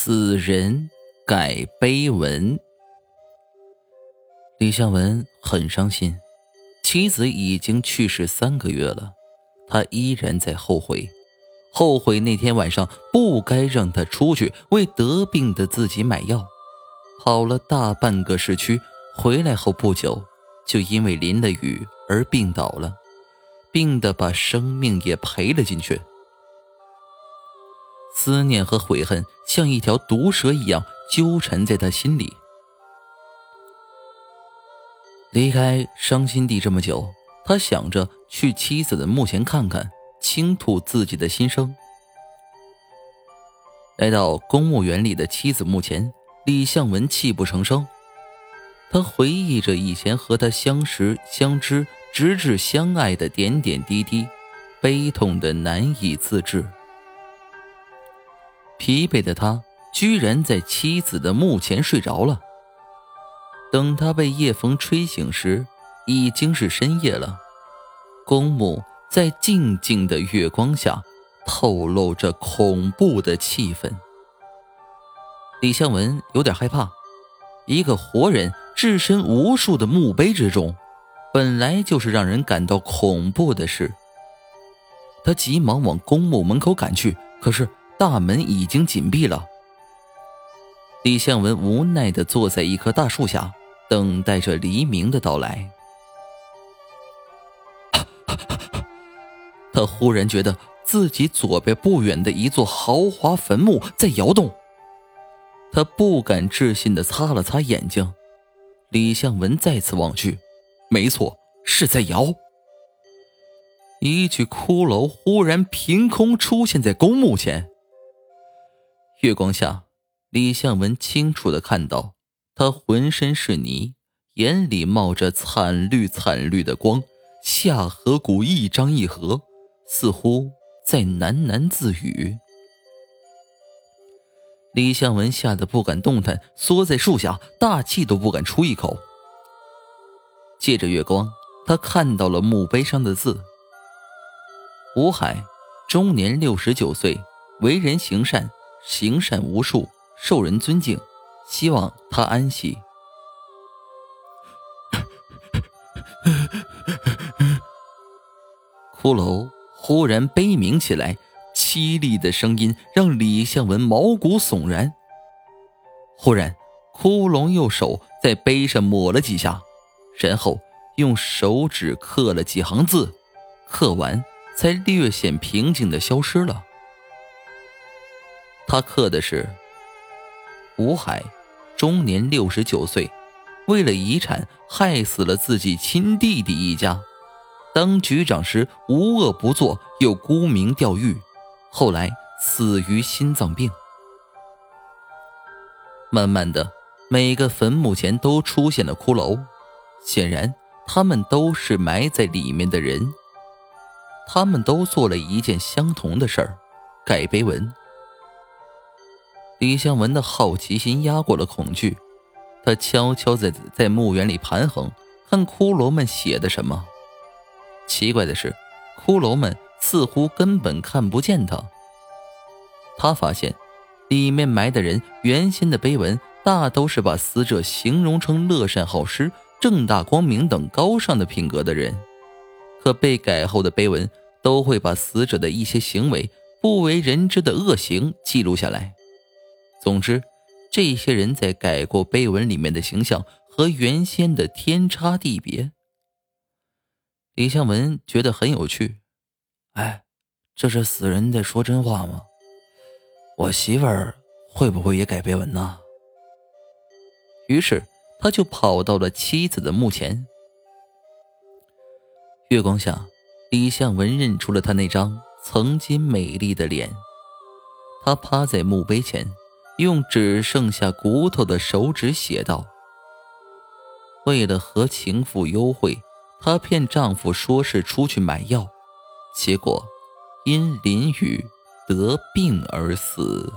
死人改碑文。李向文很伤心，妻子已经去世三个月了，他依然在后悔，后悔那天晚上不该让他出去为得病的自己买药，跑了大半个市区，回来后不久就因为淋了雨而病倒了，病的把生命也赔了进去。思念和悔恨像一条毒蛇一样纠缠在他心里。离开伤心地这么久，他想着去妻子的墓前看看，倾吐自己的心声。来到公墓园里的妻子墓前，李向文泣不成声。他回忆着以前和他相识、相知，直至相爱的点点滴滴，悲痛的难以自制。疲惫的他居然在妻子的墓前睡着了。等他被夜风吹醒时，已经是深夜了。公墓在静静的月光下，透露着恐怖的气氛。李向文有点害怕，一个活人置身无数的墓碑之中，本来就是让人感到恐怖的事。他急忙往公墓门口赶去，可是。大门已经紧闭了。李向文无奈的坐在一棵大树下，等待着黎明的到来。他忽然觉得自己左边不远的一座豪华坟墓在摇动，他不敢置信的擦了擦眼睛。李向文再次望去，没错，是在摇。一具骷髅忽然凭空出现在公墓前。月光下，李向文清楚的看到，他浑身是泥，眼里冒着惨绿惨绿的光，下颌骨一张一合，似乎在喃喃自语。李向文吓得不敢动弹，缩在树下，大气都不敢出一口。借着月光，他看到了墓碑上的字：“吴海，终年六十九岁，为人行善。”行善无数，受人尊敬，希望他安息。骷髅忽然悲鸣起来，凄厉的声音让李向文毛骨悚然。忽然，骷髅右手在碑上抹了几下，然后用手指刻了几行字，刻完才略显平静的消失了。他刻的是：吴海，终年六十九岁，为了遗产害死了自己亲弟弟一家。当局长时无恶不作，又沽名钓誉，后来死于心脏病。慢慢的，每个坟墓前都出现了骷髅，显然他们都是埋在里面的人。他们都做了一件相同的事儿，盖碑文。李向文的好奇心压过了恐惧，他悄悄在在墓园里盘横，看骷髅们写的什么。奇怪的是，骷髅们似乎根本看不见他。他发现，里面埋的人原先的碑文大都是把死者形容成乐善好施、正大光明等高尚的品格的人，可被改后的碑文都会把死者的一些行为、不为人知的恶行记录下来。总之，这些人在改过碑文里面的形象和原先的天差地别。李向文觉得很有趣，哎，这是死人在说真话吗？我媳妇儿会不会也改碑文呢？于是他就跑到了妻子的墓前。月光下，李向文认出了他那张曾经美丽的脸。他趴在墓碑前。用只剩下骨头的手指写道：“为了和情妇幽会，她骗丈夫说是出去买药，结果因淋雨得病而死。”